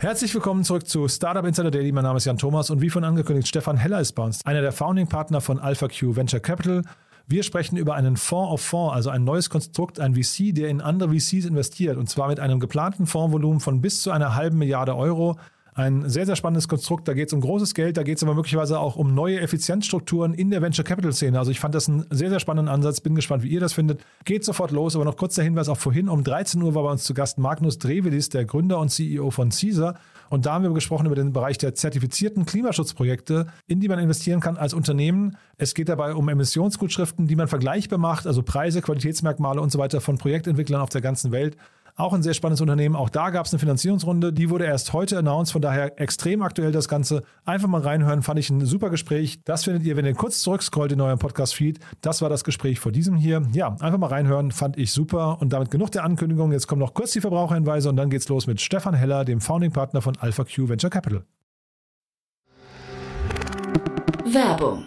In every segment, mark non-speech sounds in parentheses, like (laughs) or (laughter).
Herzlich willkommen zurück zu Startup Insider Daily. Mein Name ist Jan Thomas und wie von angekündigt, Stefan Heller ist bei uns, einer der Founding Partner von AlphaQ Venture Capital. Wir sprechen über einen Fonds of Fonds, also ein neues Konstrukt, ein VC, der in andere VCs investiert und zwar mit einem geplanten Fondsvolumen von bis zu einer halben Milliarde Euro. Ein sehr, sehr spannendes Konstrukt. Da geht es um großes Geld, da geht es aber möglicherweise auch um neue Effizienzstrukturen in der Venture Capital Szene. Also ich fand das einen sehr, sehr spannenden Ansatz. Bin gespannt, wie ihr das findet. Geht sofort los, aber noch kurz der Hinweis auch vorhin. Um 13 Uhr war bei uns zu Gast Magnus Drevelis, der Gründer und CEO von Caesar. Und da haben wir gesprochen über den Bereich der zertifizierten Klimaschutzprojekte, in die man investieren kann als Unternehmen. Es geht dabei um Emissionsgutschriften, die man vergleichbar macht, also Preise, Qualitätsmerkmale und so weiter von Projektentwicklern auf der ganzen Welt. Auch ein sehr spannendes Unternehmen. Auch da gab es eine Finanzierungsrunde. Die wurde erst heute announced. Von daher extrem aktuell das Ganze. Einfach mal reinhören. Fand ich ein super Gespräch. Das findet ihr, wenn ihr kurz zurückscrollt in eurem Podcast-Feed. Das war das Gespräch vor diesem hier. Ja, einfach mal reinhören. Fand ich super. Und damit genug der Ankündigung. Jetzt kommen noch kurz die Verbraucherhinweise und dann geht's los mit Stefan Heller, dem Founding-Partner von AlphaQ Venture Capital. Werbung.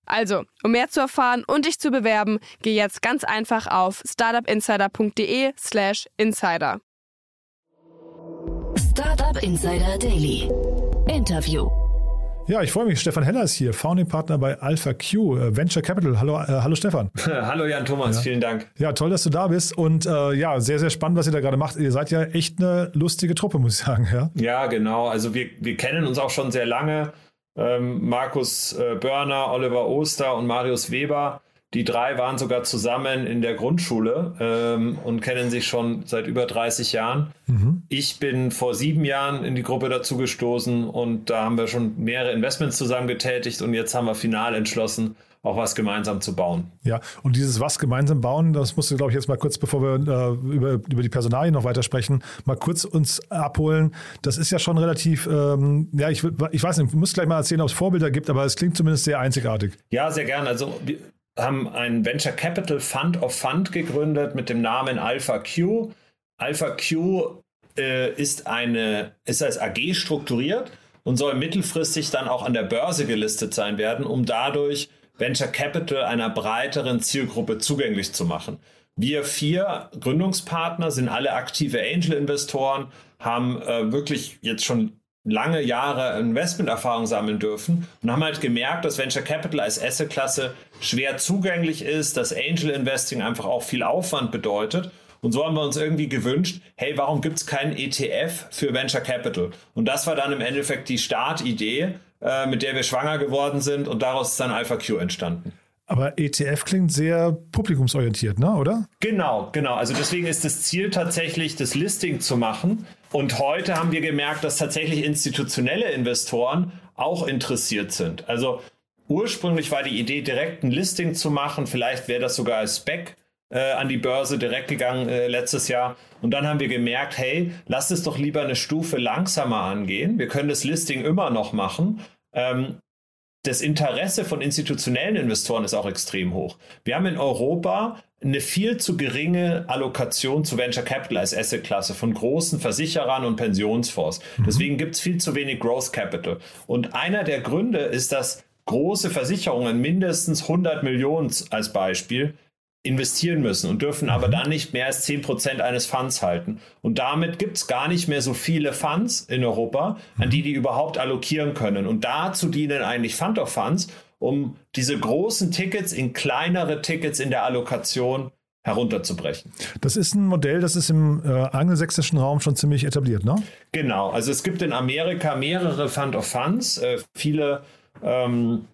Also, um mehr zu erfahren und dich zu bewerben, geh jetzt ganz einfach auf startupinsider.de/slash insider. Startup Insider Daily. Interview. Ja, ich freue mich. Stefan Heller ist hier, Founding Partner bei AlphaQ äh, Venture Capital. Hallo, äh, hallo Stefan. (laughs) Hallo Jan Thomas, Ja. vielen Dank. Ja, toll, dass du da bist. Und äh, ja, sehr, sehr spannend, was ihr da gerade macht. Ihr seid ja echt eine lustige Truppe, muss ich sagen. Ja, Ja, genau. Also wir, wir kennen uns auch schon sehr lange. Ähm, Markus äh, Börner, Oliver Oster und Marius Weber. Die drei waren sogar zusammen in der Grundschule ähm, und kennen sich schon seit über 30 Jahren. Ich bin vor sieben Jahren in die Gruppe dazu gestoßen und da haben wir schon mehrere Investments zusammen getätigt und jetzt haben wir final entschlossen, auch was gemeinsam zu bauen. ja. Und dieses was gemeinsam bauen, das musst du, glaube ich, jetzt mal kurz, bevor wir äh, über, über die Personalien noch weiter sprechen, mal kurz uns abholen. Das ist ja schon relativ, ähm, ja, ich, ich weiß nicht, du musst gleich mal erzählen, ob es Vorbilder gibt, aber es klingt zumindest sehr einzigartig. Ja, sehr gern. Also wir haben einen Venture Capital Fund of Fund gegründet mit dem Namen Alpha Q. Alpha Q äh, ist eine ist als AG strukturiert und soll mittelfristig dann auch an der Börse gelistet sein werden, um dadurch Venture Capital einer breiteren Zielgruppe zugänglich zu machen. Wir vier Gründungspartner sind alle aktive Angel-Investoren, haben äh, wirklich jetzt schon lange Jahre Investmenterfahrung sammeln dürfen und haben halt gemerkt, dass Venture Capital als Assetklasse schwer zugänglich ist, dass Angel Investing einfach auch viel Aufwand bedeutet. Und so haben wir uns irgendwie gewünscht, hey, warum gibt es keinen ETF für Venture Capital? Und das war dann im Endeffekt die Startidee, äh, mit der wir schwanger geworden sind und daraus ist dann AlphaQ entstanden. Aber ETF klingt sehr publikumsorientiert, ne, oder? Genau, genau. Also deswegen ist das Ziel tatsächlich, das Listing zu machen. Und heute haben wir gemerkt, dass tatsächlich institutionelle Investoren auch interessiert sind. Also ursprünglich war die Idee, direkt ein Listing zu machen. Vielleicht wäre das sogar als Spec äh, an die Börse direkt gegangen äh, letztes Jahr. Und dann haben wir gemerkt, hey, lass es doch lieber eine Stufe langsamer angehen. Wir können das Listing immer noch machen. Ähm, das Interesse von institutionellen Investoren ist auch extrem hoch. Wir haben in Europa eine viel zu geringe Allokation zu Venture Capital als Assetklasse von großen Versicherern und Pensionsfonds. Deswegen gibt es viel zu wenig Growth Capital. Und einer der Gründe ist, dass große Versicherungen mindestens 100 Millionen als Beispiel investieren müssen und dürfen aber dann nicht mehr als 10% eines Funds halten. Und damit gibt es gar nicht mehr so viele Funds in Europa, an die die überhaupt allokieren können. Und dazu dienen eigentlich Fund of Funds, um diese großen Tickets in kleinere Tickets in der Allokation herunterzubrechen. Das ist ein Modell, das ist im äh, angelsächsischen Raum schon ziemlich etabliert, ne? Genau, also es gibt in Amerika mehrere Fund of Funds. Äh, viele, ähm,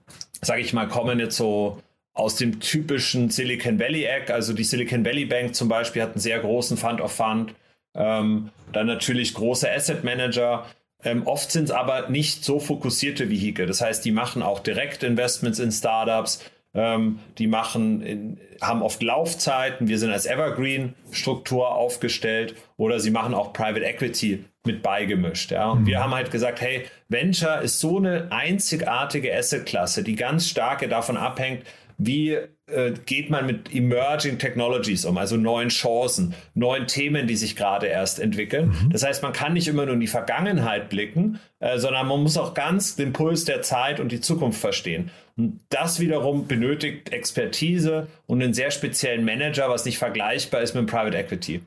sage ich mal, kommen jetzt so aus dem typischen Silicon Valley Eck. Also die Silicon Valley Bank zum Beispiel hat einen sehr großen Fund of Fund. Ähm, dann natürlich große Asset Manager. Ähm, oft sind es aber nicht so fokussierte Vehikel. Das heißt, die machen auch Direktinvestments in Startups ähm, die machen, in, haben oft Laufzeiten. Wir sind als Evergreen-Struktur aufgestellt oder sie machen auch Private Equity mit beigemischt. Ja? Und mhm. wir haben halt gesagt, hey, Venture ist so eine einzigartige Asset-Klasse, die ganz stark davon abhängt, wie äh, geht man mit Emerging Technologies um, also neuen Chancen, neuen Themen, die sich gerade erst entwickeln. Mhm. Das heißt, man kann nicht immer nur in die Vergangenheit blicken, äh, sondern man muss auch ganz den Puls der Zeit und die Zukunft verstehen. Und das wiederum benötigt Expertise und einen sehr speziellen Manager, was nicht vergleichbar ist mit Private Equity.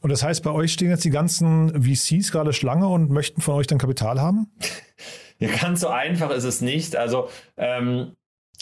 Und das heißt, bei euch stehen jetzt die ganzen VCs gerade Schlange und möchten von euch dann Kapital haben? (laughs) Ja, ganz so einfach ist es nicht. Also ähm,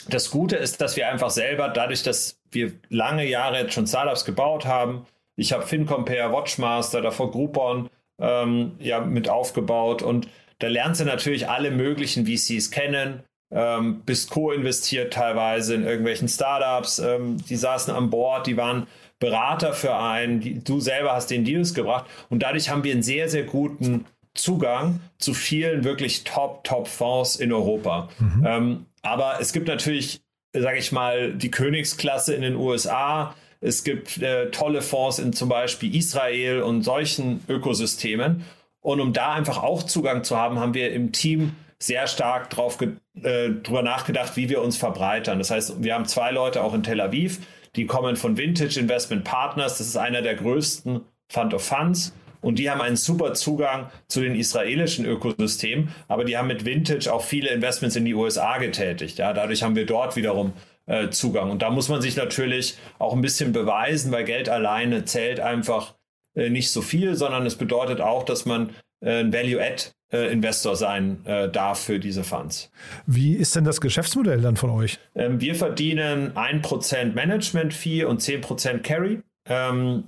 das Gute ist, dass wir einfach selber, dadurch, dass wir lange Jahre jetzt schon Startups gebaut haben, ich habe FinCompare, Watchmaster, davor Groupon ähm, ja, mit aufgebaut und da lernst du natürlich alle möglichen VCs kennen, ähm, bist co-investiert teilweise in irgendwelchen Startups, ähm, die saßen an Bord, die waren Berater für einen, die, du selber hast den Deals gebracht und dadurch haben wir einen sehr, sehr guten Zugang zu vielen wirklich Top-Top-Fonds in Europa. Mhm. Ähm, aber es gibt natürlich, sage ich mal, die Königsklasse in den USA. Es gibt äh, tolle Fonds in zum Beispiel Israel und solchen Ökosystemen. Und um da einfach auch Zugang zu haben, haben wir im Team sehr stark drauf äh, drüber nachgedacht, wie wir uns verbreitern. Das heißt, wir haben zwei Leute auch in Tel Aviv, die kommen von Vintage Investment Partners. Das ist einer der größten Fund of Funds. Und die haben einen super Zugang zu den israelischen Ökosystemen, aber die haben mit Vintage auch viele Investments in die USA getätigt. Ja, dadurch haben wir dort wiederum äh, Zugang. Und da muss man sich natürlich auch ein bisschen beweisen, weil Geld alleine zählt einfach äh, nicht so viel, sondern es bedeutet auch, dass man äh, ein Value-Add äh, Investor sein äh, darf für diese Funds. Wie ist denn das Geschäftsmodell dann von euch? Ähm, wir verdienen 1% Management-Fee und 10% Carry. Ähm,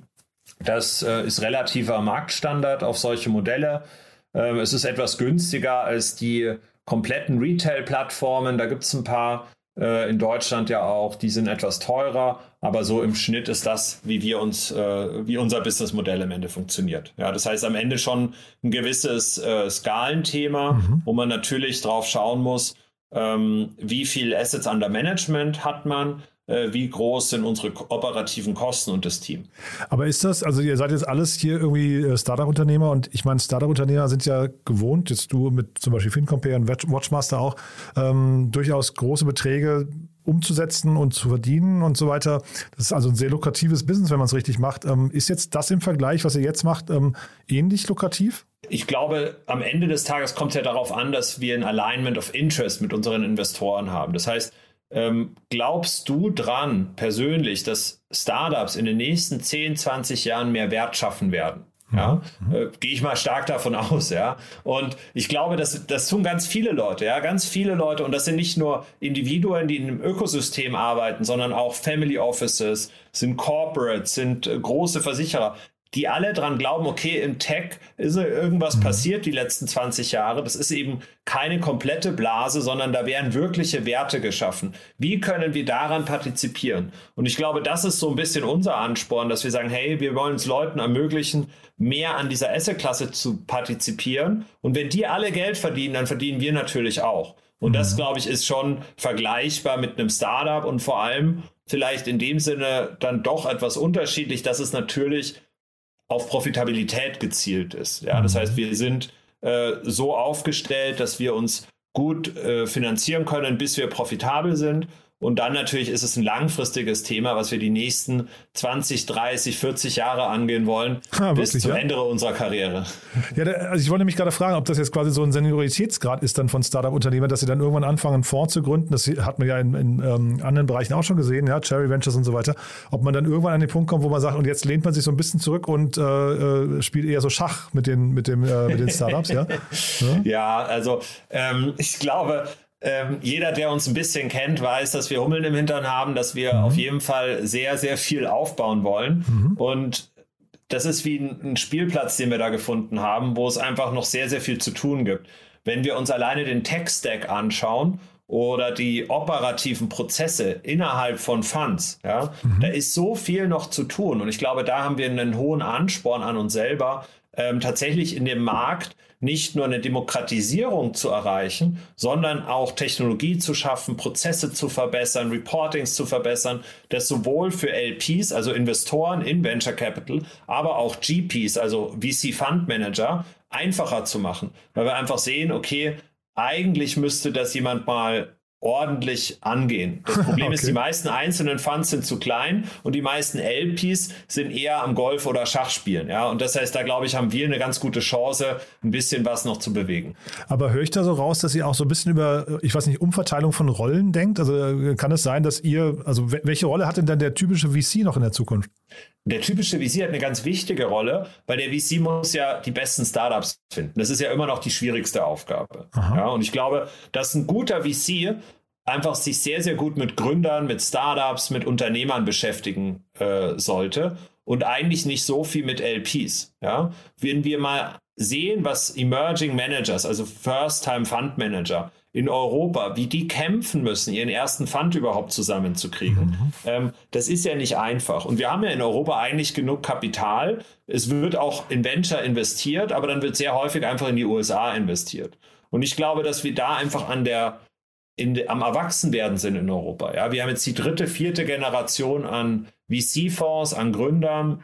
das äh, ist relativer Marktstandard auf solche Modelle. Ähm, es ist etwas günstiger als die kompletten Retail-Plattformen. Da gibt es ein paar äh, in Deutschland ja auch, die sind etwas teurer, aber so im Schnitt ist das, wie wir uns, äh, wie unser Businessmodell im Ende funktioniert. Ja, das heißt am Ende schon ein gewisses äh, Skalenthema, mhm. wo man natürlich drauf schauen muss, ähm, wie viel Assets under Management hat man, wie groß sind unsere operativen Kosten und das Team. Aber ist das, also ihr seid jetzt alles hier irgendwie äh, Startup-Unternehmer und ich meine, Startup-Unternehmer sind ja gewohnt, jetzt du mit zum Beispiel FinCompare und Watchmaster auch, ähm, durchaus große Beträge umzusetzen und zu verdienen und so weiter. Das ist also ein sehr lukratives Business, wenn man es richtig macht. Ähm, ist jetzt das im Vergleich, was ihr jetzt macht, ähm, ähnlich lukrativ? Ich glaube, am Ende des Tages kommt es ja darauf an, dass wir ein Alignment of Interest mit unseren Investoren haben. Das heißt, ähm, glaubst du dran persönlich, dass Startups in den nächsten 10, 20 Jahren mehr Wert schaffen werden? Ja, mhm. äh, gehe ich mal stark davon (laughs) aus, ja. Und ich glaube, das, das tun ganz viele Leute, ja, ganz viele Leute. Und das sind nicht nur Individuen, die in einem Ökosystem arbeiten, sondern auch Family Offices, sind Corporates, sind äh, große Versicherer die alle dran glauben, okay, im Tech ist irgendwas mhm. passiert die letzten 20 Jahre. Das ist eben keine komplette Blase, sondern da werden wirkliche Werte geschaffen. Wie können wir daran partizipieren? Und ich glaube, das ist so ein bisschen unser Ansporn, dass wir sagen, hey, wir wollen es Leuten ermöglichen, mehr an dieser Asset-Klasse zu partizipieren. Und wenn die alle Geld verdienen, dann verdienen wir natürlich auch. Und das, mhm. glaube ich, ist schon vergleichbar mit einem Startup und vor allem vielleicht in dem Sinne dann doch etwas unterschiedlich, dass es natürlich auf Profitabilität gezielt ist. Ja, das mhm. heißt, wir sind äh, so aufgestellt, dass wir uns gut äh, finanzieren können, bis wir profitabel sind und dann natürlich ist es ein langfristiges Thema, was wir die nächsten 20, 30, 40 Jahre angehen wollen, ah, bis zum ja? Ende unserer Karriere. Ja, also ich wollte nämlich gerade fragen, ob das jetzt quasi so ein Senioritätsgrad ist dann von Startup-Unternehmern, dass sie dann irgendwann anfangen, einen Fonds zu gründen. Das hat man ja in, in ähm, anderen Bereichen auch schon gesehen, ja, Cherry Ventures und so weiter. Ob man dann irgendwann an den Punkt kommt, wo man sagt, und jetzt lehnt man sich so ein bisschen zurück und äh, äh spielt eher so Schach mit den, mit dem, äh, mit den Startups, ja? (laughs) ja? ja? also ähm, ich glaube, ähm, jeder, der uns ein bisschen kennt, weiß, dass wir Hummeln im Hintern haben, dass wir mhm. auf jeden Fall sehr, sehr viel aufbauen wollen. Mhm. Und das ist wie ein, ein Spielplatz, den wir da gefunden haben, wo es einfach noch sehr, sehr viel zu tun gibt. Wenn wir uns alleine den Tech-Stack anschauen oder die operativen Prozesse innerhalb von Funds, ja, mhm. da ist so viel noch zu tun. Und ich glaube, da haben wir einen hohen Ansporn an uns selber, ähm, tatsächlich in dem Markt nicht nur eine Demokratisierung zu erreichen, sondern auch Technologie zu schaffen, Prozesse zu verbessern, Reportings zu verbessern, das sowohl für LPs, also Investoren in Venture Capital, aber auch GPs, also VC Fund Manager, einfacher zu machen, weil wir einfach sehen, okay, eigentlich müsste das jemand mal ordentlich angehen. Das (laughs) Problem okay. ist, die meisten einzelnen Funds sind zu klein und die meisten LPs sind eher am Golf oder Schach spielen. Ja, und das heißt, da glaube ich, haben wir eine ganz gute Chance, ein bisschen was noch zu bewegen. Aber höre ich da so raus, dass ihr auch so ein bisschen über, ich weiß nicht, Umverteilung von Rollen denkt? Also äh, kann es sein, dass ihr, also welche Rolle hat denn dann der typische VC noch in der Zukunft? Der typische VC hat eine ganz wichtige Rolle, weil der VC muss ja die besten Startups finden. Das ist ja immer noch die schwierigste Aufgabe. Ja, und ich glaube, dass ein guter VC einfach sich sehr, sehr gut mit Gründern, mit Startups, mit Unternehmern beschäftigen äh, sollte und eigentlich nicht so viel mit LPs. Ja? Wenn wir mal sehen, was Emerging Managers, also First-Time Fund Manager, in Europa, wie die kämpfen müssen, ihren ersten Fund überhaupt zusammenzukriegen. Mhm. Ähm, das ist ja nicht einfach. Und wir haben ja in Europa eigentlich genug Kapital. Es wird auch in Venture investiert, aber dann wird sehr häufig einfach in die USA investiert. Und ich glaube, dass wir da einfach an der, in, am Erwachsenwerden sind in Europa. Ja, wir haben jetzt die dritte, vierte Generation an VC-Fonds, an Gründern.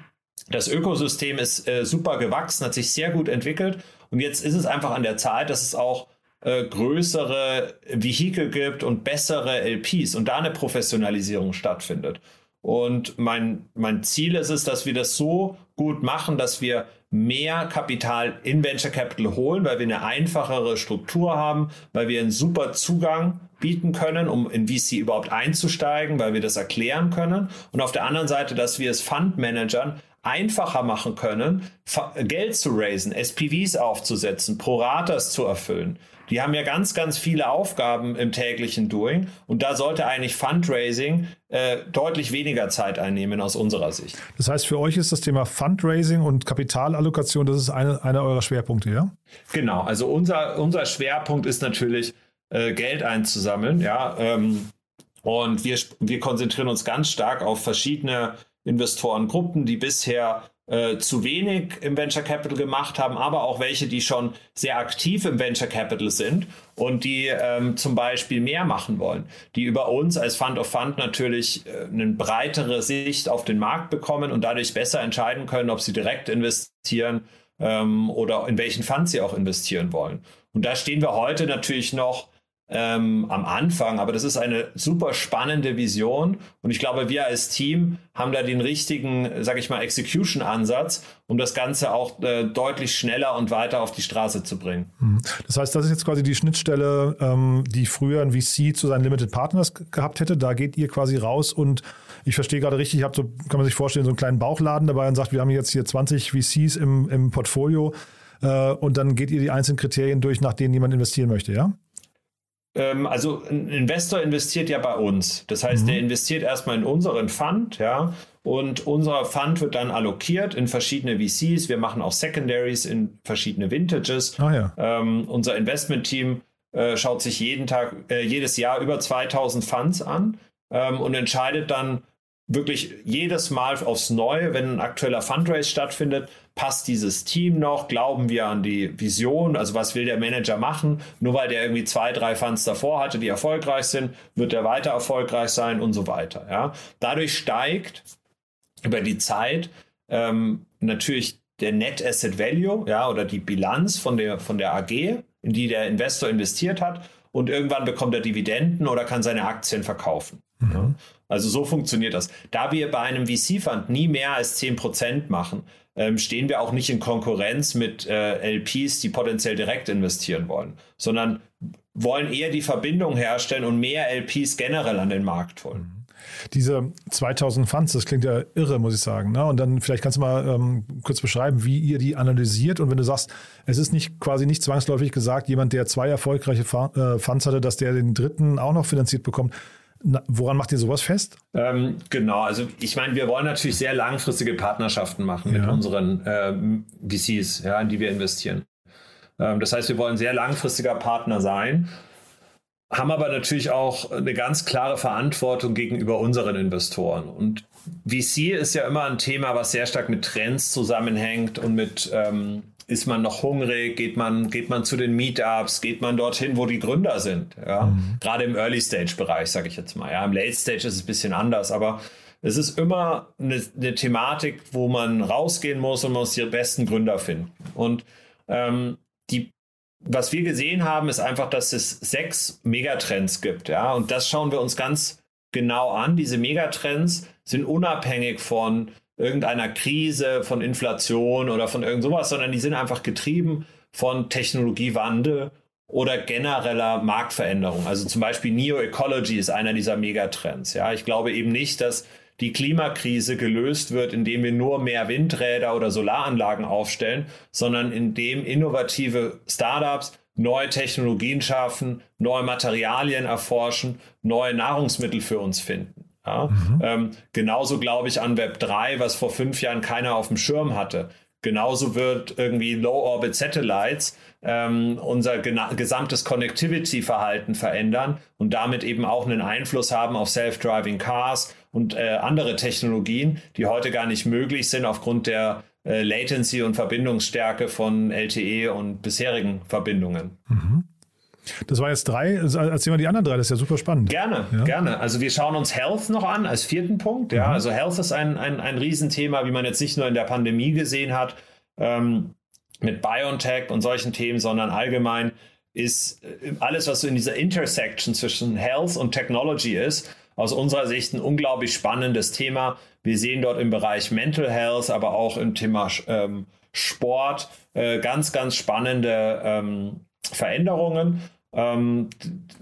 Das Ökosystem ist äh, super gewachsen, hat sich sehr gut entwickelt. Und jetzt ist es einfach an der Zeit, dass es auch äh, größere Vehikel gibt und bessere LPs und da eine Professionalisierung stattfindet. Und mein, mein Ziel ist es, dass wir das so gut machen, dass wir mehr Kapital in Venture Capital holen, weil wir eine einfachere Struktur haben, weil wir einen super Zugang bieten können, um in VC überhaupt einzusteigen, weil wir das erklären können. Und auf der anderen Seite, dass wir es Fundmanagern einfacher machen können, Geld zu raisen, SPVs aufzusetzen, Proratas zu erfüllen. Die haben ja ganz, ganz viele Aufgaben im täglichen Doing und da sollte eigentlich Fundraising äh, deutlich weniger Zeit einnehmen aus unserer Sicht. Das heißt, für euch ist das Thema Fundraising und Kapitalallokation, das ist eine, einer eurer Schwerpunkte, ja? Genau, also unser, unser Schwerpunkt ist natürlich äh, Geld einzusammeln, ja. Ähm, und wir, wir konzentrieren uns ganz stark auf verschiedene Investorengruppen, die bisher äh, zu wenig im Venture Capital gemacht haben, aber auch welche, die schon sehr aktiv im Venture Capital sind und die ähm, zum Beispiel mehr machen wollen, die über uns als Fund of Fund natürlich äh, eine breitere Sicht auf den Markt bekommen und dadurch besser entscheiden können, ob sie direkt investieren ähm, oder in welchen Fund sie auch investieren wollen. Und da stehen wir heute natürlich noch ähm, am Anfang, aber das ist eine super spannende Vision und ich glaube, wir als Team haben da den richtigen, sage ich mal, Execution-Ansatz, um das Ganze auch äh, deutlich schneller und weiter auf die Straße zu bringen. Mhm. Das heißt, das ist jetzt quasi die Schnittstelle, ähm, die früher ein VC zu seinen Limited Partners gehabt hätte. Da geht ihr quasi raus und ich verstehe gerade richtig, ich habe so, kann man sich vorstellen, so einen kleinen Bauchladen dabei und sagt, wir haben jetzt hier 20 VCs im, im Portfolio äh, und dann geht ihr die einzelnen Kriterien durch, nach denen jemand investieren möchte, ja? Ähm, also ein Investor investiert ja bei uns. Das heißt, mhm. der investiert erstmal in unseren Fund, ja, und unser Fund wird dann allokiert in verschiedene VCs. Wir machen auch Secondaries in verschiedene Vintages. Ah, ja. ähm, unser Investment-Team äh, schaut sich jeden Tag, äh, jedes Jahr über 2000 Funds an ähm, und entscheidet dann, wirklich jedes Mal aufs Neue, wenn ein aktueller Fundraise stattfindet, passt dieses Team noch, glauben wir an die Vision, also was will der Manager machen, nur weil der irgendwie zwei, drei Funds davor hatte, die erfolgreich sind, wird er weiter erfolgreich sein und so weiter. Ja. Dadurch steigt über die Zeit ähm, natürlich der Net Asset Value, ja, oder die Bilanz von der, von der AG, in die der Investor investiert hat und irgendwann bekommt er Dividenden oder kann seine Aktien verkaufen. Mhm. Also so funktioniert das. Da wir bei einem VC-Fund nie mehr als 10% machen, ähm, stehen wir auch nicht in Konkurrenz mit äh, LPs, die potenziell direkt investieren wollen, sondern wollen eher die Verbindung herstellen und mehr LPs generell an den Markt holen. Diese 2000 Funds, das klingt ja irre, muss ich sagen. Ne? Und dann vielleicht kannst du mal ähm, kurz beschreiben, wie ihr die analysiert. Und wenn du sagst, es ist nicht quasi nicht zwangsläufig gesagt, jemand, der zwei erfolgreiche äh, Funds hatte, dass der den dritten auch noch finanziert bekommt. Na, woran macht ihr sowas fest? Ähm, genau, also ich meine, wir wollen natürlich sehr langfristige Partnerschaften machen ja. mit unseren ähm, VCs, ja, in die wir investieren. Ähm, das heißt, wir wollen sehr langfristiger Partner sein, haben aber natürlich auch eine ganz klare Verantwortung gegenüber unseren Investoren. Und VC ist ja immer ein Thema, was sehr stark mit Trends zusammenhängt und mit ähm, ist man noch hungrig? Geht man, geht man zu den Meetups? Geht man dorthin, wo die Gründer sind? Ja? Mhm. Gerade im Early-Stage-Bereich, sage ich jetzt mal. Ja? Im Late-Stage ist es ein bisschen anders, aber es ist immer eine, eine, Thematik, wo man rausgehen muss und man muss die besten Gründer finden. Und ähm, die, was wir gesehen haben, ist einfach, dass es sechs Megatrends gibt. Ja? Und das schauen wir uns ganz genau an. Diese Megatrends sind unabhängig von irgendeiner Krise, von Inflation oder von irgend sowas, sondern die sind einfach getrieben von Technologiewandel oder genereller Marktveränderung. Also zum Beispiel Neo-Ecology ist einer dieser Megatrends. Ja, ich glaube eben nicht, dass die Klimakrise gelöst wird, indem wir nur mehr Windräder oder Solaranlagen aufstellen, sondern indem innovative Startups neue Technologien schaffen, neue Materialien erforschen, neue Nahrungsmittel für uns finden. Ja? Mhm. Ähm, genauso glaube ich an Web 3, was vor fünf Jahren keiner auf dem Schirm hatte. Genauso wird irgendwie Low-Orbit Satellites ähm, unser gesamtes Connectivity-Verhalten verändern und damit eben auch einen Einfluss haben auf Self-Driving Cars und äh, andere Technologien, die heute gar nicht möglich sind aufgrund der äh, Latency und Verbindungsstärke von LTE und bisherigen Verbindungen. Mhm. Das war jetzt drei. Erzähl mal die anderen drei, das ist ja super spannend. Gerne, ja? gerne. Also wir schauen uns Health noch an als vierten Punkt. Ja, mhm. also Health ist ein, ein, ein Riesenthema, wie man jetzt nicht nur in der Pandemie gesehen hat, ähm, mit BioNTech und solchen Themen, sondern allgemein ist äh, alles, was so in dieser Intersection zwischen Health und Technology ist, aus unserer Sicht ein unglaublich spannendes Thema. Wir sehen dort im Bereich Mental Health, aber auch im Thema ähm, Sport äh, ganz, ganz spannende ähm, Veränderungen. Ähm,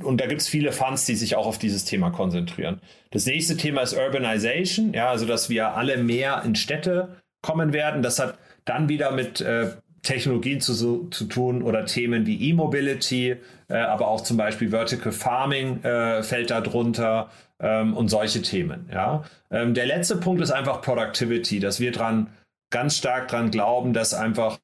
und da gibt es viele Funds, die sich auch auf dieses Thema konzentrieren. Das nächste Thema ist Urbanization, ja, also dass wir alle mehr in Städte kommen werden. Das hat dann wieder mit äh, Technologien zu, zu tun oder Themen wie E-Mobility, äh, aber auch zum Beispiel Vertical Farming äh, fällt da drunter ähm, und solche Themen. Ja. Ähm, der letzte Punkt ist einfach Productivity, dass wir dran ganz stark dran glauben, dass einfach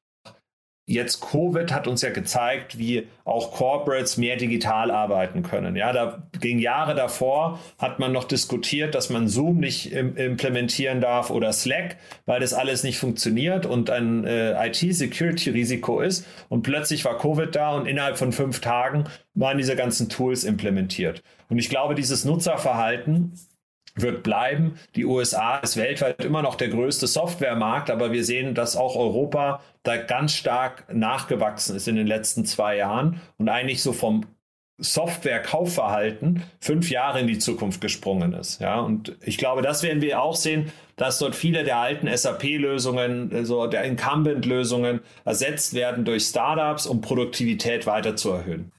Jetzt Covid hat uns ja gezeigt, wie auch Corporates mehr digital arbeiten können. Ja, da ging Jahre davor hat man noch diskutiert, dass man Zoom nicht im, implementieren darf oder Slack, weil das alles nicht funktioniert und ein äh, IT-Security-Risiko ist. Und plötzlich war Covid da und innerhalb von fünf Tagen waren diese ganzen Tools implementiert. Und ich glaube, dieses Nutzerverhalten wird bleiben. Die USA ist weltweit immer noch der größte Softwaremarkt, aber wir sehen, dass auch Europa da ganz stark nachgewachsen ist in den letzten zwei Jahren und eigentlich so vom Software-Kaufverhalten fünf Jahre in die Zukunft gesprungen ist. Ja, und ich glaube, das werden wir auch sehen, dass dort viele der alten SAP-Lösungen, so der Incumbent-Lösungen ersetzt werden durch Startups, um Produktivität weiter zu erhöhen.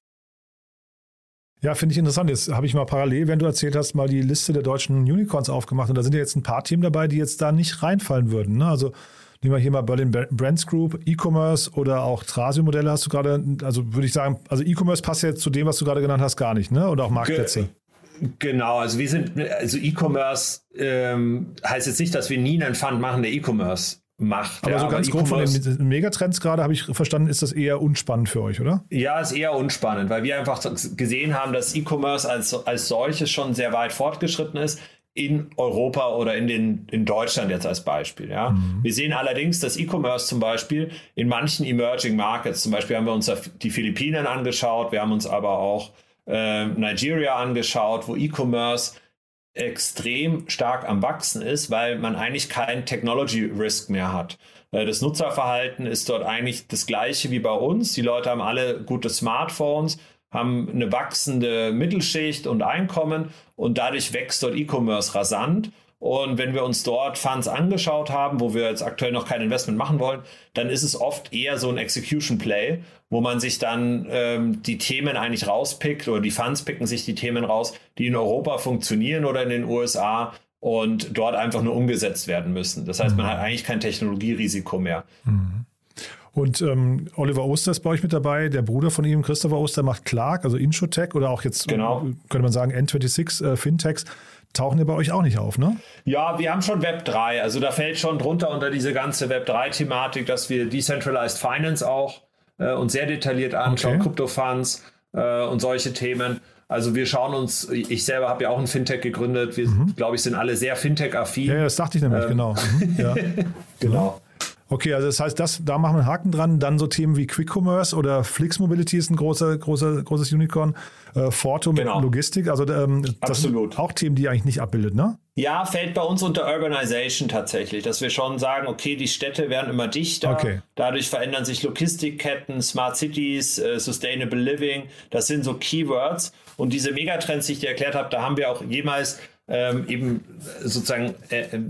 Ja, finde ich interessant. Jetzt habe ich mal parallel, wenn du erzählt hast, mal die Liste der deutschen Unicorns aufgemacht und da sind ja jetzt ein paar Themen dabei, die jetzt da nicht reinfallen würden. Ne? Also nehmen wir hier mal Berlin Brands Group, E-Commerce oder auch Trasio-Modelle hast du gerade, also würde ich sagen, also E-Commerce passt ja jetzt zu dem, was du gerade genannt hast, gar nicht, ne? Oder auch Marktplätze. Genau, also wir sind, also E-Commerce ähm, heißt jetzt nicht, dass wir nie einen Fund machen, der E-Commerce macht. Aber ja, so ganz grob von den Megatrends gerade habe ich verstanden, ist das eher unspannend für euch, oder? Ja, ist eher unspannend, weil wir einfach gesehen haben, dass E-Commerce als, als solches schon sehr weit fortgeschritten ist in Europa oder in, den, in Deutschland jetzt als Beispiel. Ja. Mhm. Wir sehen allerdings, dass E-Commerce zum Beispiel in manchen Emerging Markets, zum Beispiel haben wir uns die Philippinen angeschaut, wir haben uns aber auch äh, Nigeria angeschaut, wo E-Commerce extrem stark am Wachsen ist, weil man eigentlich kein Technology Risk mehr hat. Das Nutzerverhalten ist dort eigentlich das gleiche wie bei uns. Die Leute haben alle gute Smartphones, haben eine wachsende Mittelschicht und Einkommen und dadurch wächst dort E-Commerce rasant. Und wenn wir uns dort Funds angeschaut haben, wo wir jetzt aktuell noch kein Investment machen wollen, dann ist es oft eher so ein Execution Play, wo man sich dann ähm, die Themen eigentlich rauspickt oder die Funds picken sich die Themen raus, die in Europa funktionieren oder in den USA und dort einfach nur umgesetzt werden müssen. Das heißt, man hat eigentlich kein Technologierisiko mehr. Mhm. Und ähm, Oliver Oster ist bei euch mit dabei, der Bruder von ihm, Christopher Oster, macht Clark, also Inshotech oder auch jetzt, genau. könnte man sagen, N26 äh, Fintechs tauchen ja bei euch auch nicht auf, ne? Ja, wir haben schon Web 3. Also da fällt schon drunter unter diese ganze Web 3-Thematik, dass wir Decentralized Finance auch äh, uns sehr detailliert anschauen, okay. Kryptofunds äh, und solche Themen. Also wir schauen uns, ich selber habe ja auch ein Fintech gegründet. Wir, mhm. glaube ich, sind alle sehr Fintech-affin. Ja, das dachte ich nämlich, ähm, genau. Mhm, ja. (laughs) genau. Okay, also das heißt, das, da machen wir einen Haken dran. Dann so Themen wie Quick Commerce oder Flix Mobility ist ein großer, großer, großes Unicorn. Äh, Forto genau. mit Logistik. Also ähm, das Absolut. sind auch Themen, die eigentlich nicht abbildet, ne? Ja, fällt bei uns unter Urbanization tatsächlich, dass wir schon sagen, okay, die Städte werden immer dichter. Okay. Dadurch verändern sich Logistikketten, Smart Cities, äh, Sustainable Living. Das sind so Keywords. Und diese Megatrends, die ich dir erklärt habe, da haben wir auch jemals ähm, eben sozusagen äh, äh,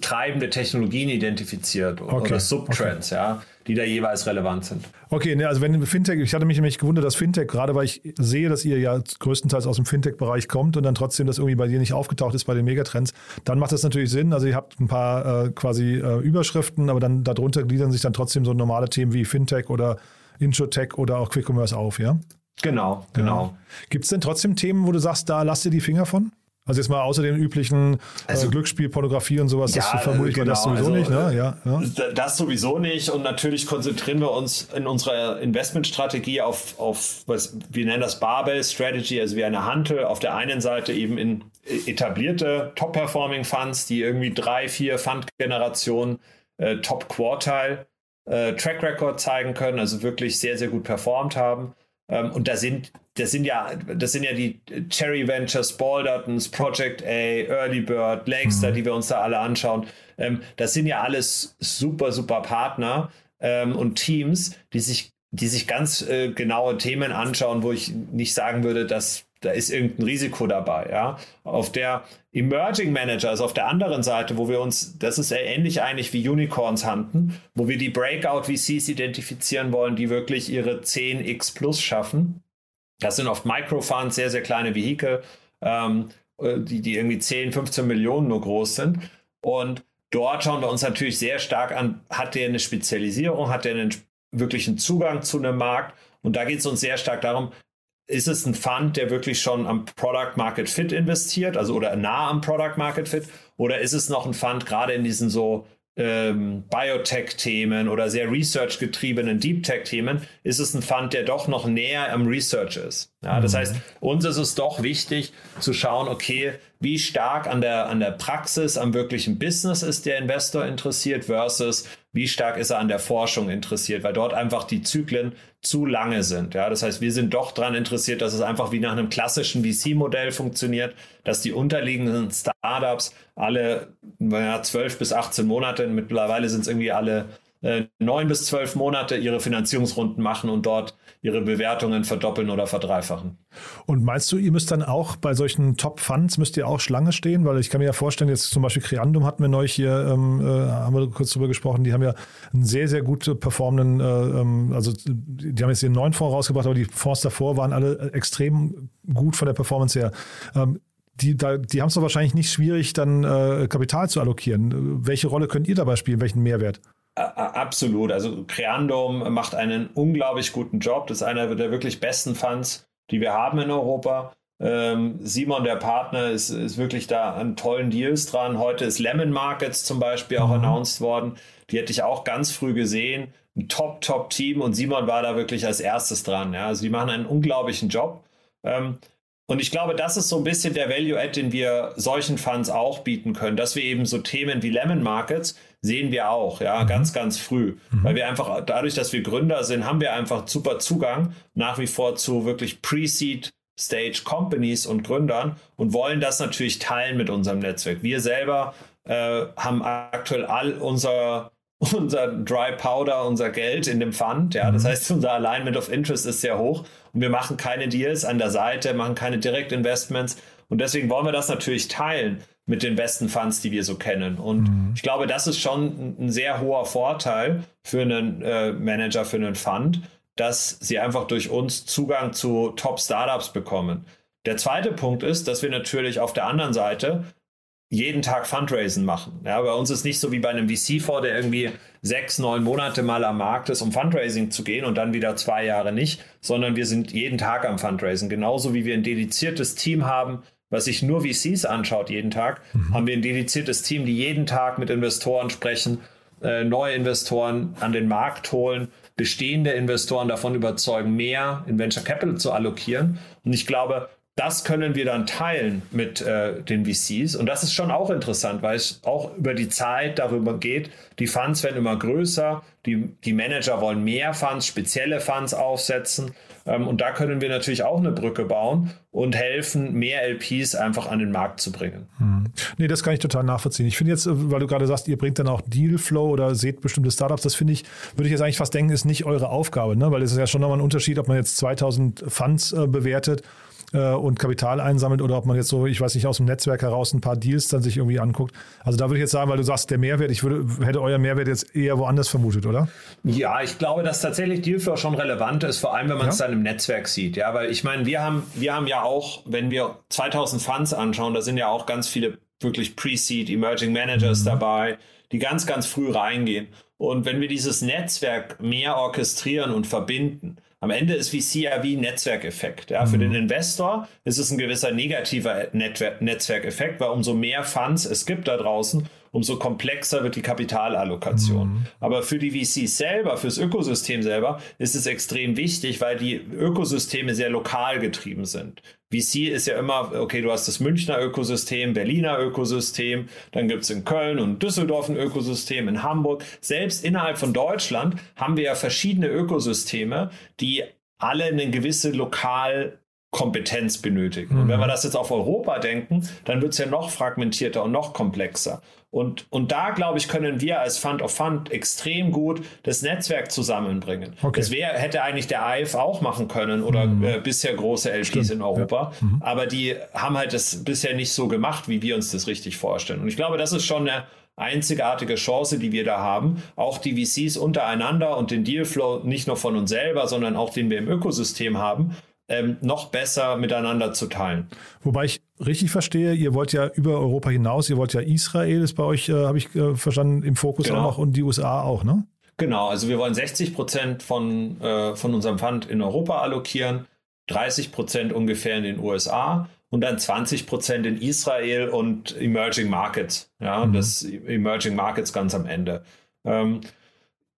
treibende Technologien identifiziert okay. oder Subtrends, okay. ja, die da jeweils relevant sind. Okay, ne, also wenn Fintech, ich hatte mich nämlich gewundert, dass Fintech, gerade weil ich sehe, dass ihr ja größtenteils aus dem Fintech-Bereich kommt und dann trotzdem das irgendwie bei dir nicht aufgetaucht ist bei den Megatrends, dann macht das natürlich Sinn. Also ihr habt ein paar äh, quasi äh, Überschriften, aber dann darunter gliedern sich dann trotzdem so normale Themen wie Fintech oder Introtech oder auch Quick Commerce auf, ja? Genau, genau. Ja. Gibt es denn trotzdem Themen, wo du sagst, da lasst ihr die Finger von? Also jetzt mal außer den üblichen äh, also, äh, Glücksspiel, Pornografie und sowas, ja, das vermute ich genau, das sowieso also, nicht. Ne? Ja, ja, Das sowieso nicht. Und natürlich konzentrieren wir uns in unserer Investmentstrategie auf, auf was wir nennen das Barbell Strategy, also wie eine Hantel. Auf der einen Seite eben in etablierte Top-Performing Funds, die irgendwie drei, vier Fund-Generationen äh, Top-Quartile äh, Track Record zeigen können, also wirklich sehr, sehr gut performt haben. Ähm, und da sind, das sind ja, das sind ja die Cherry Ventures, Baldertons, Project A, Early Bird, Lakester, mhm. die wir uns da alle anschauen. Ähm, das sind ja alles super, super Partner ähm, und Teams, die sich, die sich ganz äh, genaue Themen anschauen, wo ich nicht sagen würde, dass da ist irgendein Risiko dabei. Ja? Auf der Emerging Manager, also auf der anderen Seite, wo wir uns, das ist ähnlich eigentlich wie Unicorns handeln, wo wir die Breakout VCs identifizieren wollen, die wirklich ihre 10x plus schaffen. Das sind oft Microfunds, sehr, sehr kleine Vehikel, ähm, die, die irgendwie 10, 15 Millionen nur groß sind. Und dort schauen wir uns natürlich sehr stark an, hat der eine Spezialisierung, hat der einen wirklichen Zugang zu einem Markt? Und da geht es uns sehr stark darum, ist es ein Fund, der wirklich schon am Product Market Fit investiert, also oder nah am Product Market Fit, oder ist es noch ein Fund gerade in diesen so ähm, Biotech-Themen oder sehr Research-getriebenen Deep Tech-Themen, ist es ein Fund, der doch noch näher am Research ist. Ja, das mhm. heißt, uns ist es doch wichtig zu schauen, okay, wie stark an der, an der Praxis, am wirklichen Business ist der Investor interessiert versus wie stark ist er an der Forschung interessiert, weil dort einfach die Zyklen zu lange sind. Ja, das heißt, wir sind doch daran interessiert, dass es einfach wie nach einem klassischen VC-Modell funktioniert, dass die unterliegenden Startups alle naja, 12 bis 18 Monate, mittlerweile sind es irgendwie alle äh, neun bis zwölf Monate ihre Finanzierungsrunden machen und dort ihre Bewertungen verdoppeln oder verdreifachen. Und meinst du, ihr müsst dann auch bei solchen Top-Funds, müsst ihr auch Schlange stehen? Weil ich kann mir ja vorstellen, jetzt zum Beispiel Creandum hatten wir neulich hier, ähm, äh, haben wir kurz drüber gesprochen, die haben ja einen sehr, sehr gut performenden, äh, ähm, also die haben jetzt den neuen Fonds rausgebracht, aber die Fonds davor waren alle extrem gut von der Performance her. Ähm, die, die haben es doch wahrscheinlich nicht schwierig, dann äh, Kapital zu allokieren. Welche Rolle könnt ihr dabei spielen? Welchen Mehrwert? Absolut. Also Creandum macht einen unglaublich guten Job. Das ist einer der wirklich besten Funds, die wir haben in Europa. Ähm, Simon, der Partner, ist, ist wirklich da an tollen Deals dran. Heute ist Lemon Markets zum Beispiel auch mhm. announced worden. Die hätte ich auch ganz früh gesehen. Ein top, top Team und Simon war da wirklich als erstes dran. Ja. Also die machen einen unglaublichen Job. Ähm, und ich glaube, das ist so ein bisschen der Value-Add, den wir solchen Funds auch bieten können, dass wir eben so Themen wie Lemon Markets sehen wir auch, ja, mhm. ganz, ganz früh. Mhm. Weil wir einfach, dadurch, dass wir Gründer sind, haben wir einfach super Zugang nach wie vor zu wirklich Pre-Seed Stage Companies und Gründern und wollen das natürlich teilen mit unserem Netzwerk. Wir selber äh, haben aktuell all unser (laughs) unser Dry Powder, unser Geld in dem Fund. Ja, das mhm. heißt, unser Alignment of Interest ist sehr hoch und wir machen keine Deals an der Seite, machen keine Direktinvestments und deswegen wollen wir das natürlich teilen. Mit den besten Funds, die wir so kennen. Und mhm. ich glaube, das ist schon ein sehr hoher Vorteil für einen äh, Manager, für einen Fund, dass sie einfach durch uns Zugang zu Top-Startups bekommen. Der zweite Punkt ist, dass wir natürlich auf der anderen Seite jeden Tag Fundraising machen. Ja, bei uns ist nicht so wie bei einem VC-Fonds, der irgendwie sechs, neun Monate mal am Markt ist, um Fundraising zu gehen und dann wieder zwei Jahre nicht, sondern wir sind jeden Tag am Fundraising. Genauso wie wir ein dediziertes Team haben, was sich nur VCs anschaut jeden Tag, mhm. haben wir ein dediziertes Team, die jeden Tag mit Investoren sprechen, äh, neue Investoren an den Markt holen, bestehende Investoren davon überzeugen, mehr in Venture Capital zu allokieren. Und ich glaube, das können wir dann teilen mit äh, den VCs. Und das ist schon auch interessant, weil es auch über die Zeit darüber geht, die Funds werden immer größer, die, die Manager wollen mehr Funds, spezielle Funds aufsetzen. Ähm, und da können wir natürlich auch eine Brücke bauen und helfen, mehr LPs einfach an den Markt zu bringen. Hm. Nee, das kann ich total nachvollziehen. Ich finde jetzt, äh, weil du gerade sagst, ihr bringt dann auch Dealflow oder seht bestimmte Startups, das finde ich, würde ich jetzt eigentlich fast denken, ist nicht eure Aufgabe, ne? weil es ist ja schon nochmal ein Unterschied, ob man jetzt 2000 Funds äh, bewertet äh, und Kapital einsammelt oder ob man jetzt so, ich weiß nicht, aus dem Netzwerk heraus ein paar Deals dann sich irgendwie anguckt. Also da würde ich jetzt sagen, weil du sagst, der Mehrwert, ich würde, hätte euer Mehrwert jetzt eher woanders vermutet, oder? Ja, ich glaube, dass tatsächlich Dealflow schon relevant ist, vor allem wenn man es ja? dann im Netzwerk sieht. Ja, weil ich meine, wir haben, wir haben ja auch, wenn wir 2000 Funds anschauen, da sind ja auch ganz viele wirklich Pre-Seed, Emerging Managers mhm. dabei, die ganz, ganz früh reingehen. Und wenn wir dieses Netzwerk mehr orchestrieren und verbinden, am Ende ist VC ja wie ein Netzwerkeffekt. Ja? Mhm. Für den Investor ist es ein gewisser negativer Netzwerkeffekt, weil umso mehr Funds es gibt da draußen, umso komplexer wird die Kapitalallokation. Mhm. Aber für die VCs selber, fürs Ökosystem selber, ist es extrem wichtig, weil die Ökosysteme sehr lokal getrieben sind. VC ist ja immer, okay, du hast das Münchner Ökosystem, Berliner Ökosystem, dann gibt es in Köln und Düsseldorf ein Ökosystem, in Hamburg. Selbst innerhalb von Deutschland haben wir ja verschiedene Ökosysteme, die alle eine gewisse lokal Kompetenz benötigen. Und wenn mhm. wir das jetzt auf Europa denken, dann wird es ja noch fragmentierter und noch komplexer. Und, und da, glaube ich, können wir als Fund of Fund extrem gut das Netzwerk zusammenbringen. Okay. Das wär, hätte eigentlich der AIF auch machen können oder mhm. äh, bisher große LPs Stimmt. in Europa. Ja. Mhm. Aber die haben halt das bisher nicht so gemacht, wie wir uns das richtig vorstellen. Und ich glaube, das ist schon eine einzigartige Chance, die wir da haben, auch die VCs untereinander und den Dealflow nicht nur von uns selber, sondern auch den wir im Ökosystem haben, ähm, noch besser miteinander zu teilen. Wobei ich richtig verstehe, ihr wollt ja über Europa hinaus, ihr wollt ja Israel, ist bei euch, äh, habe ich äh, verstanden, im Fokus genau. auch noch und die USA auch, ne? Genau, also wir wollen 60 Prozent von, äh, von unserem Fund in Europa allokieren, 30 Prozent ungefähr in den USA und dann 20 Prozent in Israel und Emerging Markets. Ja, mhm. das Emerging Markets ganz am Ende. Ähm,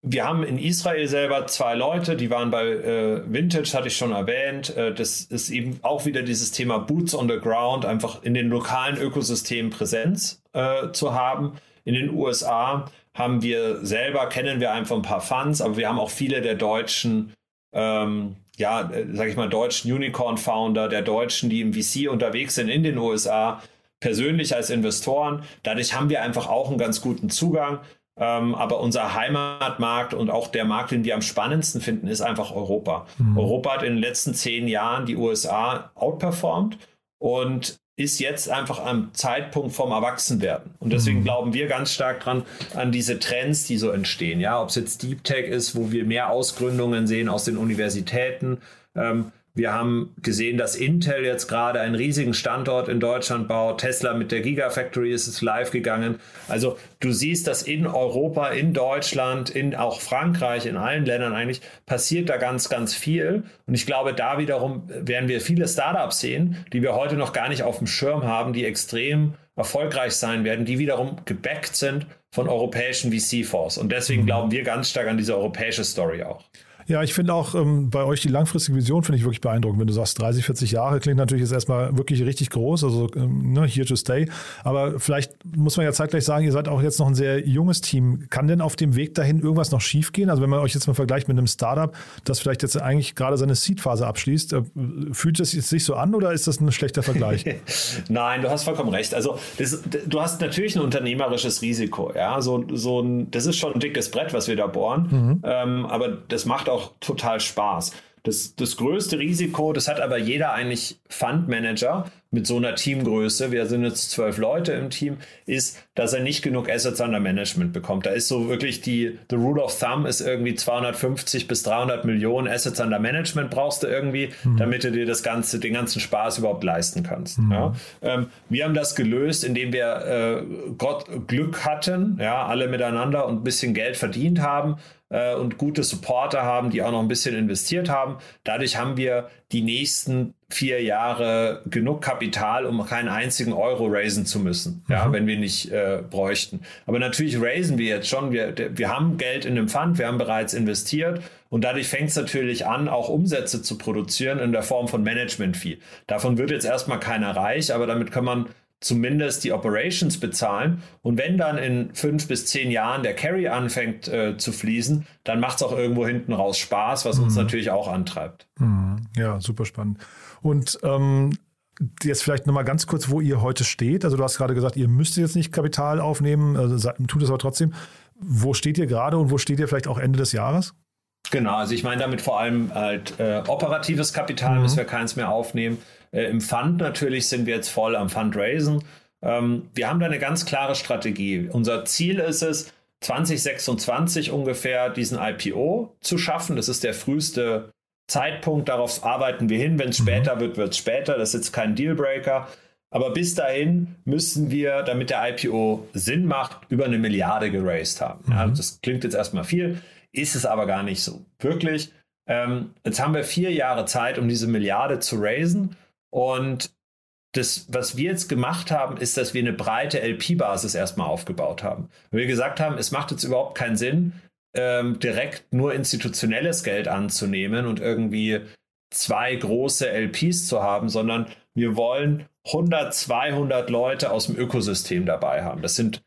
wir haben in Israel selber zwei Leute, die waren bei äh, Vintage, hatte ich schon erwähnt. Äh, das ist eben auch wieder dieses Thema Boots on the Ground, einfach in den lokalen Ökosystemen Präsenz äh, zu haben. In den USA haben wir selber, kennen wir einfach ein paar Funds, aber wir haben auch viele der deutschen, ähm, ja, äh, sag ich mal, deutschen Unicorn-Founder, der Deutschen, die im VC unterwegs sind in den USA, persönlich als Investoren. Dadurch haben wir einfach auch einen ganz guten Zugang. Ähm, aber unser Heimatmarkt und auch der Markt, den wir am spannendsten finden, ist einfach Europa. Mhm. Europa hat in den letzten zehn Jahren die USA outperformed und ist jetzt einfach am Zeitpunkt vom Erwachsenwerden. Und deswegen mhm. glauben wir ganz stark dran an diese Trends, die so entstehen. Ja, ob es jetzt Deep Tech ist, wo wir mehr Ausgründungen sehen aus den Universitäten. Ähm, wir haben gesehen, dass Intel jetzt gerade einen riesigen Standort in Deutschland baut. Tesla mit der Gigafactory ist es live gegangen. Also du siehst, dass in Europa, in Deutschland, in auch Frankreich, in allen Ländern eigentlich passiert da ganz, ganz viel. Und ich glaube, da wiederum werden wir viele Startups sehen, die wir heute noch gar nicht auf dem Schirm haben, die extrem erfolgreich sein werden, die wiederum gebackt sind von europäischen VC-Fonds. Und deswegen mhm. glauben wir ganz stark an diese europäische Story auch. Ja, ich finde auch ähm, bei euch die langfristige Vision finde ich wirklich beeindruckend. Wenn du sagst 30, 40 Jahre, klingt natürlich jetzt erstmal wirklich richtig groß, also ähm, ne, here to stay. Aber vielleicht muss man ja zeitgleich sagen, ihr seid auch jetzt noch ein sehr junges Team. Kann denn auf dem Weg dahin irgendwas noch schiefgehen? Also wenn man euch jetzt mal vergleicht mit einem Startup, das vielleicht jetzt eigentlich gerade seine Seed-Phase abschließt, äh, fühlt es sich so an oder ist das ein schlechter Vergleich? (laughs) Nein, du hast vollkommen recht. Also das, du hast natürlich ein unternehmerisches Risiko. Ja, so, so ein, das ist schon ein dickes Brett, was wir da bohren. Mhm. Ähm, aber das macht auch total Spaß. Das, das größte Risiko, das hat aber jeder eigentlich Fundmanager mit so einer Teamgröße, wir sind jetzt zwölf Leute im Team, ist, dass er nicht genug Assets under Management bekommt. Da ist so wirklich die, the rule of thumb ist irgendwie 250 bis 300 Millionen Assets under Management brauchst du irgendwie, mhm. damit du dir das ganze, den ganzen Spaß überhaupt leisten kannst. Mhm. Ja? Ähm, wir haben das gelöst, indem wir äh, Gott Glück hatten, ja, alle miteinander und ein bisschen Geld verdient haben äh, und gute Supporter haben, die auch noch ein bisschen investiert haben. Dadurch haben wir die nächsten vier Jahre genug Kapital, um keinen einzigen Euro raisen zu müssen, mhm. ja, wenn wir nicht äh, bräuchten. Aber natürlich raisen wir jetzt schon. Wir, wir haben Geld in dem Fund, wir haben bereits investiert und dadurch fängt es natürlich an, auch Umsätze zu produzieren in der Form von Management-Fee. Davon wird jetzt erstmal keiner reich, aber damit kann man zumindest die Operations bezahlen. Und wenn dann in fünf bis zehn Jahren der Carry anfängt äh, zu fließen, dann macht es auch irgendwo hinten raus Spaß, was mhm. uns natürlich auch antreibt. Mhm. Ja, super spannend. Und ähm, jetzt vielleicht nochmal ganz kurz, wo ihr heute steht. Also du hast gerade gesagt, ihr müsst jetzt nicht Kapital aufnehmen, also tut es aber trotzdem. Wo steht ihr gerade und wo steht ihr vielleicht auch Ende des Jahres? Genau, also ich meine damit vor allem halt äh, operatives Kapital, mhm. müssen wir keins mehr aufnehmen. Äh, Im Fund natürlich sind wir jetzt voll am Fundraisen. Ähm, wir haben da eine ganz klare Strategie. Unser Ziel ist es, 2026 ungefähr diesen IPO zu schaffen. Das ist der früheste Zeitpunkt. Darauf arbeiten wir hin. Wenn es mhm. später wird, wird es später. Das ist jetzt kein Dealbreaker. Aber bis dahin müssen wir, damit der IPO Sinn macht, über eine Milliarde geraced haben. Mhm. Ja, das klingt jetzt erstmal viel, ist es aber gar nicht so. Wirklich. Ähm, jetzt haben wir vier Jahre Zeit, um diese Milliarde zu raisen. Und das, was wir jetzt gemacht haben, ist, dass wir eine breite LP-Basis erstmal aufgebaut haben. Weil wir gesagt haben, es macht jetzt überhaupt keinen Sinn, ähm, direkt nur institutionelles Geld anzunehmen und irgendwie zwei große LPs zu haben, sondern wir wollen 100, 200 Leute aus dem Ökosystem dabei haben. Das sind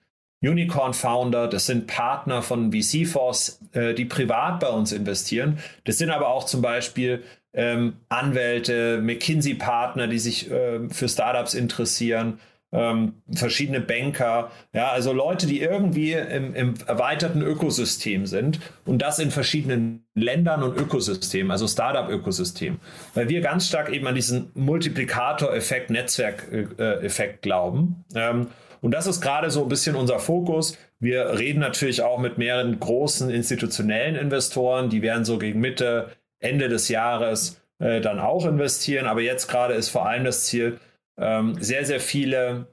Unicorn-Founder, das sind Partner von VC-Force, äh, die privat bei uns investieren. Das sind aber auch zum Beispiel ähm, Anwälte, McKinsey-Partner, die sich äh, für Startups interessieren, ähm, verschiedene Banker, ja, also Leute, die irgendwie im, im, erweiterten Ökosystem sind und das in verschiedenen Ländern und Ökosystemen, also Startup-Ökosystem. Weil wir ganz stark eben an diesen Multiplikator-Effekt, Netzwerk-Effekt glauben. Ähm, und das ist gerade so ein bisschen unser Fokus. Wir reden natürlich auch mit mehreren großen institutionellen Investoren, die werden so gegen Mitte Ende des Jahres äh, dann auch investieren. Aber jetzt gerade ist vor allem das Ziel, ähm, sehr, sehr viele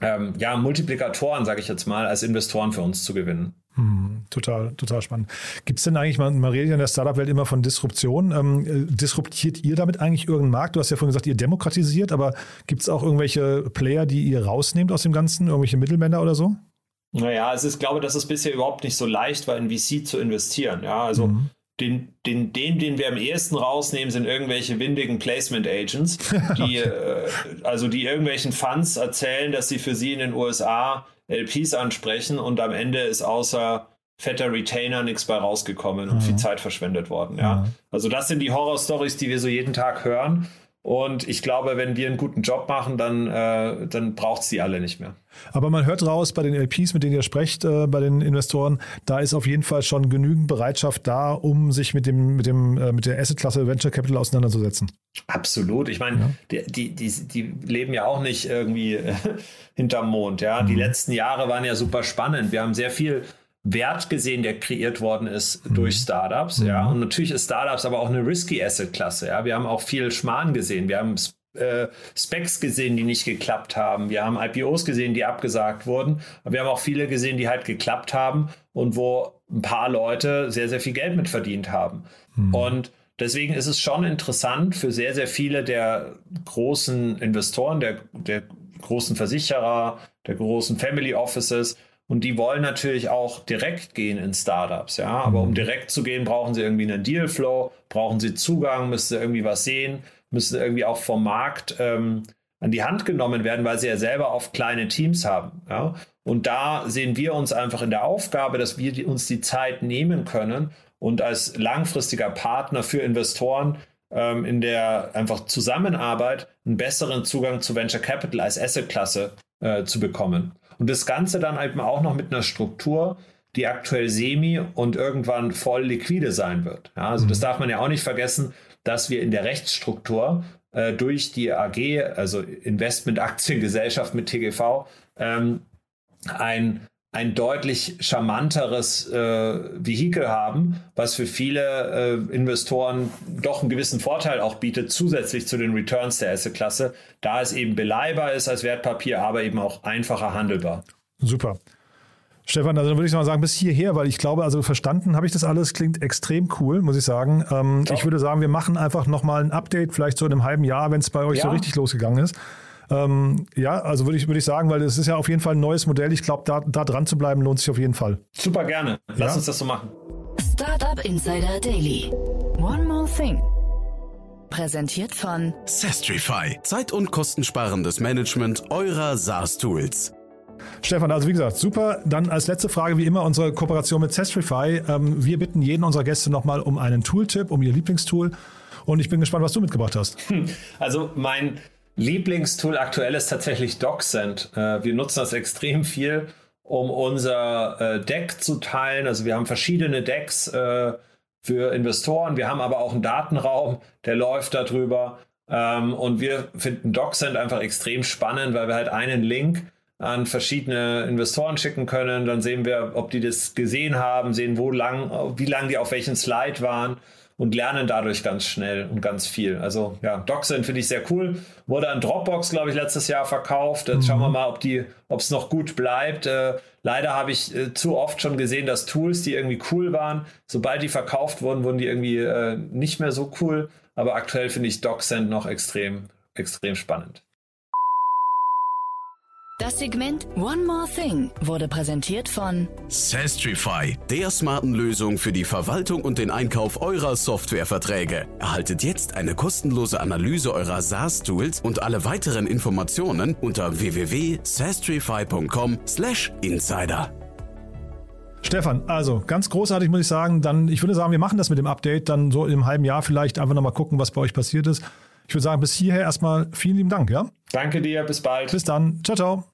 ähm, ja, Multiplikatoren, sage ich jetzt mal, als Investoren für uns zu gewinnen. Hm, total, total spannend. Gibt es denn eigentlich, man, man redet ja in der Startup-Welt immer von Disruption. Ähm, äh, disruptiert ihr damit eigentlich irgendeinen Markt? Du hast ja vorhin gesagt, ihr demokratisiert, aber gibt es auch irgendwelche Player, die ihr rausnehmt aus dem Ganzen, irgendwelche Mittelmänner oder so? Naja, also ich glaube, das ist bisher überhaupt nicht so leicht war, in VC zu investieren. Ja, also mhm den, den, den, den wir am ehesten rausnehmen, sind irgendwelche windigen Placement Agents, (laughs) die, äh, also die irgendwelchen Funds erzählen, dass sie für sie in den USA LPs ansprechen und am Ende ist außer fetter Retainer nichts bei rausgekommen und mhm. viel Zeit verschwendet worden. Ja. Mhm. Also das sind die Horror-Stories, die wir so jeden Tag hören. Und ich glaube, wenn wir einen guten Job machen, dann, äh, dann braucht es die alle nicht mehr. Aber man hört raus bei den LPs, mit denen ihr sprecht, äh, bei den Investoren, da ist auf jeden Fall schon genügend Bereitschaft da, um sich mit, dem, mit, dem, äh, mit der Asset-Klasse Venture Capital auseinanderzusetzen. Absolut. Ich meine, ja. die, die, die, leben ja auch nicht irgendwie äh, (laughs) hinterm Mond. Ja? Mhm. Die letzten Jahre waren ja super spannend. Wir haben sehr viel Wert gesehen, der kreiert worden ist mhm. durch Startups. Mhm. Ja, und natürlich ist Startups aber auch eine risky Asset-Klasse. Ja, wir haben auch viel Schmarrn gesehen. Wir haben äh, Specs gesehen, die nicht geklappt haben. Wir haben IPOs gesehen, die abgesagt wurden. Aber wir haben auch viele gesehen, die halt geklappt haben und wo ein paar Leute sehr, sehr viel Geld mit verdient haben. Mhm. Und deswegen ist es schon interessant für sehr, sehr viele der großen Investoren, der, der großen Versicherer, der großen Family Offices, und die wollen natürlich auch direkt gehen in Startups, ja. Aber um mhm. direkt zu gehen, brauchen sie irgendwie einen Dealflow, brauchen sie Zugang, müssen sie irgendwie was sehen, müssen irgendwie auch vom Markt ähm, an die Hand genommen werden, weil sie ja selber oft kleine Teams haben, ja. Und da sehen wir uns einfach in der Aufgabe, dass wir die, uns die Zeit nehmen können und als langfristiger Partner für Investoren ähm, in der einfach Zusammenarbeit einen besseren Zugang zu Venture Capital als Assetklasse äh, zu bekommen. Und das Ganze dann eben auch noch mit einer Struktur, die aktuell semi und irgendwann voll liquide sein wird. Ja, also mhm. das darf man ja auch nicht vergessen, dass wir in der Rechtsstruktur äh, durch die AG, also Investmentaktiengesellschaft mit TGV, ähm, ein ein deutlich charmanteres äh, Vehikel haben, was für viele äh, Investoren doch einen gewissen Vorteil auch bietet, zusätzlich zu den Returns der Asset-Klasse, da es eben beleihbar ist als Wertpapier, aber eben auch einfacher handelbar. Super. Stefan, also dann würde ich mal sagen, bis hierher, weil ich glaube, also verstanden habe ich das alles, klingt extrem cool, muss ich sagen. Ähm, ich würde sagen, wir machen einfach nochmal ein Update, vielleicht so in einem halben Jahr, wenn es bei euch ja. so richtig losgegangen ist. Ähm, ja, also würde ich, würde ich sagen, weil es ist ja auf jeden Fall ein neues Modell. Ich glaube, da, da dran zu bleiben lohnt sich auf jeden Fall. Super gerne. Lass ja? uns das so machen. Startup Insider Daily. One more thing. Präsentiert von Sestrify. Zeit- und kostensparendes Management eurer SaaS-Tools. Stefan, also wie gesagt, super. Dann als letzte Frage wie immer unsere Kooperation mit Sestrify. Ähm, wir bitten jeden unserer Gäste nochmal um einen Tooltip, um ihr Lieblingstool. Und ich bin gespannt, was du mitgebracht hast. (laughs) Also mein Lieblingstool aktuell ist tatsächlich DocSend. Äh, wir nutzen das extrem viel, um unser äh, Deck zu teilen. Also wir haben verschiedene Decks äh, für Investoren. Wir haben aber auch einen Datenraum, der läuft darüber. Ähm, und wir finden DocSend einfach extrem spannend, weil wir halt einen Link an verschiedene Investoren schicken können. Dann sehen wir, ob die das gesehen haben, sehen, wo lang, wie lang die auf welchen Slide waren und lernen dadurch ganz schnell und ganz viel. Also ja, DocSend finde ich sehr cool. Wurde an Dropbox, glaube ich, letztes Jahr verkauft. Jetzt mhm. schauen wir mal, ob die, ob es noch gut bleibt. Äh, leider habe ich äh, zu oft schon gesehen, dass Tools, die irgendwie cool waren, sobald die verkauft wurden, wurden die irgendwie äh, nicht mehr so cool. Aber aktuell finde ich DocSend noch extrem, extrem spannend. Das Segment One More Thing wurde präsentiert von Sastrify, der smarten Lösung für die Verwaltung und den Einkauf eurer Softwareverträge. Erhaltet jetzt eine kostenlose Analyse eurer SaaS-Tools und alle weiteren Informationen unter www.sastrify.com/insider. Stefan, also ganz großartig muss ich sagen. Dann, ich würde sagen, wir machen das mit dem Update dann so im halben Jahr vielleicht einfach nochmal gucken, was bei euch passiert ist. Ich würde sagen, bis hierher erstmal vielen lieben Dank, ja? Danke dir, bis bald. Bis dann. Ciao, ciao.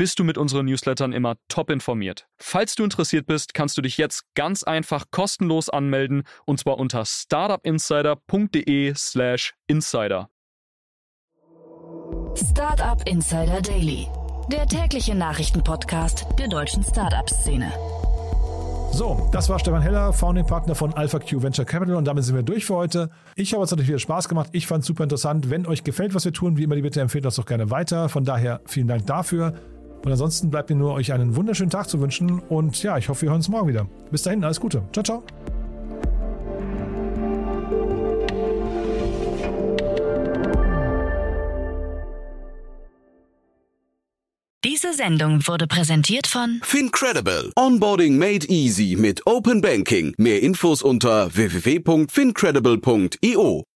bist du mit unseren Newslettern immer top informiert. Falls du interessiert bist, kannst du dich jetzt ganz einfach kostenlos anmelden und zwar unter startupinsider.de/slash insider. Startup Insider Daily, der tägliche Nachrichtenpodcast der deutschen Startup-Szene. So, das war Stefan Heller, Founding Partner von AlphaQ Venture Capital und damit sind wir durch für heute. Ich habe es natürlich wieder Spaß gemacht. Ich fand es super interessant. Wenn euch gefällt, was wir tun, wie immer die Bitte empfehlt uns doch gerne weiter. Von daher vielen Dank dafür. Und ansonsten bleibt mir nur, euch einen wunderschönen Tag zu wünschen. Und ja, ich hoffe, wir hören uns morgen wieder. Bis dahin, alles Gute. Ciao, ciao. Diese Sendung wurde präsentiert von Fincredible. Onboarding made easy mit Open Banking. Mehr Infos unter www.fincredible.io.